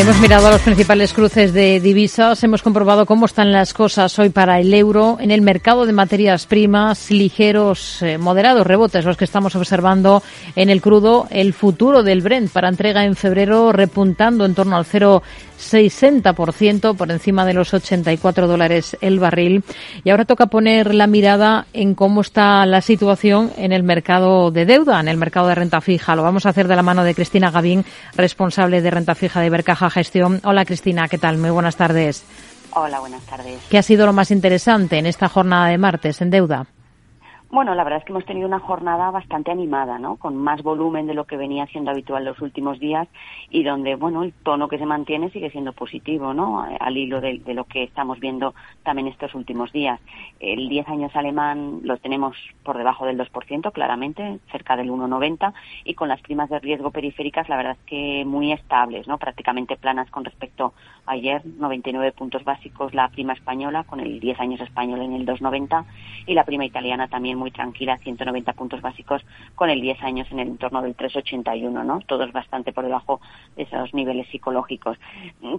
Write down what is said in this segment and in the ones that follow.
Hemos mirado a los principales cruces de divisas, hemos comprobado cómo están las cosas hoy para el euro en el mercado de materias primas, ligeros, eh, moderados rebotes los que estamos observando en el crudo, el futuro del Brent para entrega en febrero repuntando en torno al 0,60% por encima de los 84 dólares el barril. Y ahora toca poner la mirada en cómo está la situación en el mercado de deuda, en el mercado de renta fija. Lo vamos a hacer de la mano de Cristina Gavín, responsable de renta fija de Bercaja Gestión. Hola Cristina, ¿qué tal? Muy buenas tardes. Hola, buenas tardes. ¿Qué ha sido lo más interesante en esta jornada de martes en deuda? Bueno, la verdad es que hemos tenido una jornada bastante animada, ¿no? Con más volumen de lo que venía siendo habitual los últimos días y donde, bueno, el tono que se mantiene sigue siendo positivo, ¿no? Al hilo de, lo que estamos viendo también estos últimos días. El 10 años alemán lo tenemos por debajo del 2%, claramente, cerca del 1,90 y con las primas de riesgo periféricas, la verdad es que muy estables, ¿no? Prácticamente planas con respecto a ayer, 99 puntos básicos la prima española, con el 10 años español en el 2,90 y la prima italiana también muy tranquila, 190 puntos básicos, con el 10 años en el entorno del 3,81, ¿no? Todos bastante por debajo de esos niveles psicológicos.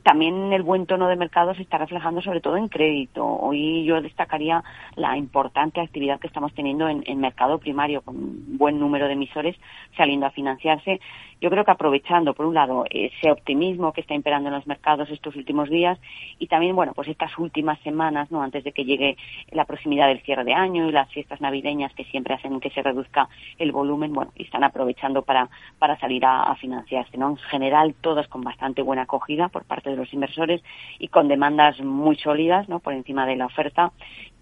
También el buen tono de mercado se está reflejando sobre todo en crédito. Hoy yo destacaría la importante actividad que estamos teniendo en, en mercado primario, con un buen número de emisores saliendo a financiarse yo creo que aprovechando, por un lado, ese optimismo que está imperando en los mercados estos últimos días y también, bueno, pues estas últimas semanas, ¿no? Antes de que llegue la proximidad del cierre de año y las fiestas navideñas que siempre hacen que se reduzca el volumen, bueno, y están aprovechando para, para salir a, financiarse, ¿no? En general, todas con bastante buena acogida por parte de los inversores y con demandas muy sólidas, ¿no? Por encima de la oferta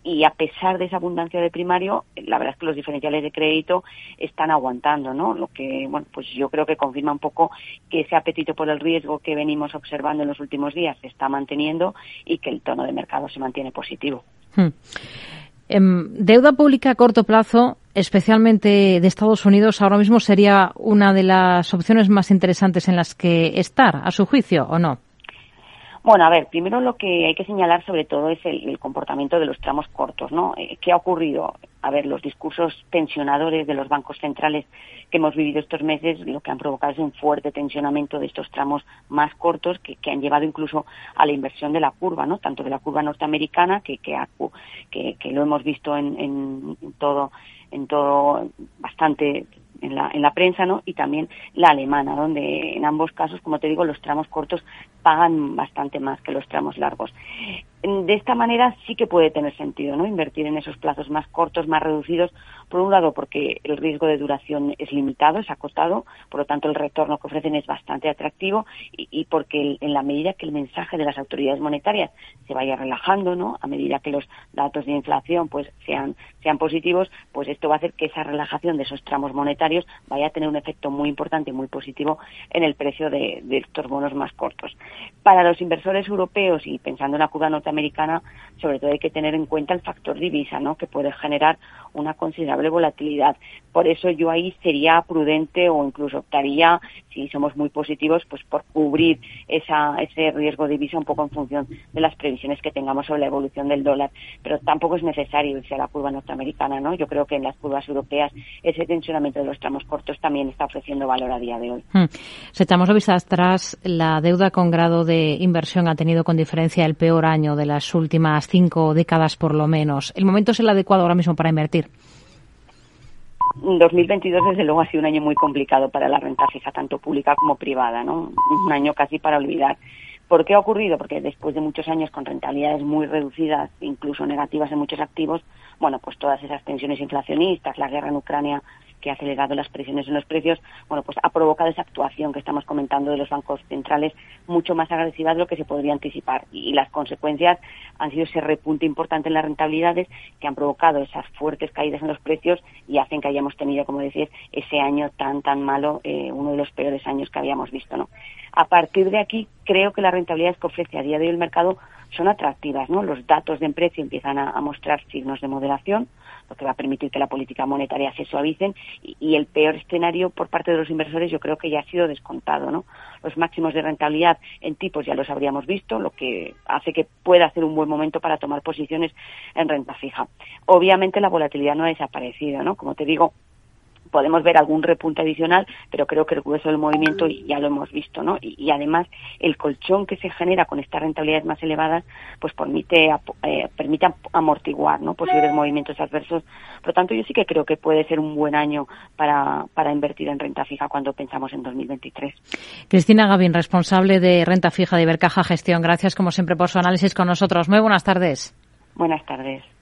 y a pesar de esa abundancia de primario, la verdad es que los diferenciales de crédito están aguantando, ¿no? Lo que, bueno, pues yo creo que confirma un poco que ese apetito por el riesgo que venimos observando en los últimos días se está manteniendo y que el tono de mercado se mantiene positivo. Hmm. Em, deuda pública a corto plazo, especialmente de Estados Unidos, ahora mismo sería una de las opciones más interesantes en las que estar, a su juicio, ¿o no? Bueno, a ver, primero lo que hay que señalar sobre todo es el, comportamiento de los tramos cortos, ¿no? Eh, ¿Qué ha ocurrido? A ver, los discursos tensionadores de los bancos centrales que hemos vivido estos meses lo que han provocado es un fuerte tensionamiento de estos tramos más cortos que, han llevado incluso a la inversión de la curva, ¿no? Tanto de la curva norteamericana que, que, que, lo hemos visto en, en todo en todo bastante en la, en la prensa, ¿no? Y también la alemana, donde en ambos casos, como te digo, los tramos cortos pagan bastante más que los tramos largos. De esta manera sí que puede tener sentido, ¿no? Invertir en esos plazos más cortos, más reducidos, por un lado porque el riesgo de duración es limitado, es acotado, por lo tanto el retorno que ofrecen es bastante atractivo y, porque en la medida que el mensaje de las autoridades monetarias se vaya relajando, ¿no? A medida que los datos de inflación pues sean sean positivos, pues esto va a hacer que esa relajación de esos tramos monetarios vaya a tener un efecto muy importante y muy positivo en el precio de, estos bonos más cortos. Para los inversores europeos y pensando en la curva norteamericana, sobre todo hay que tener en cuenta el factor divisa, ¿no? que puede generar una considerable volatilidad. Por eso yo ahí sería prudente o incluso optaría, si somos muy positivos, pues por cubrir esa, ese riesgo divisa un poco en función de las previsiones que tengamos sobre la evolución del dólar. Pero tampoco es necesario irse a la curva norteamericana, ¿no? Yo creo que en las curvas europeas ese tensionamiento de los tramos cortos también está ofreciendo valor a día de hoy. Hmm. Si echamos la vista atrás, la deuda con grado de inversión ha tenido con diferencia el peor año de las últimas cinco décadas por lo menos. ¿El momento es el adecuado ahora mismo para invertir? 2022 desde luego ha sido un año muy complicado para la renta fija, tanto pública como privada, ¿no? Un año casi para olvidar. ¿Por qué ha ocurrido? Porque después de muchos años con rentabilidades muy reducidas, incluso negativas en muchos activos, bueno, pues todas esas tensiones inflacionistas, la guerra en Ucrania que ha acelerado las presiones en los precios, bueno, pues ha provocado esa actuación que estamos comentando de los bancos centrales mucho más agresiva de lo que se podría anticipar. Y, las consecuencias han sido ese repunte importante en las rentabilidades que han provocado esas fuertes caídas en los precios y hacen que hayamos tenido, como decís, ese año tan, tan malo, eh, uno de los peores años que habíamos visto, ¿no? A partir de aquí, creo que las rentabilidades que ofrece a día de hoy el mercado son atractivas, ¿no? Los datos de precio empiezan a mostrar signos de moderación, lo que va a permitir que la política monetaria se suavicen y, el peor escenario por parte de los inversores yo creo que ya ha sido descontado, ¿no? Los máximos de rentabilidad en tipos ya los habríamos visto, lo que hace que pueda ser un buen momento para tomar posiciones en renta fija. Obviamente la volatilidad no ha desaparecido, ¿no? Como te digo, podemos ver algún repunte adicional, pero creo que el grueso del movimiento ya lo hemos visto, ¿no? Y, además el colchón que se genera con estas rentabilidades más elevadas, pues permite eh, permite amortiguar, ¿no? Posibles movimientos adversos. Por lo tanto, yo sí que creo que puede ser un buen año para, para invertir en renta fija cuando pensamos en 2023. Cristina Gavín, responsable de renta fija de Ibercaja Gestión. Gracias como siempre por su análisis con nosotros. Muy buenas tardes. Buenas tardes.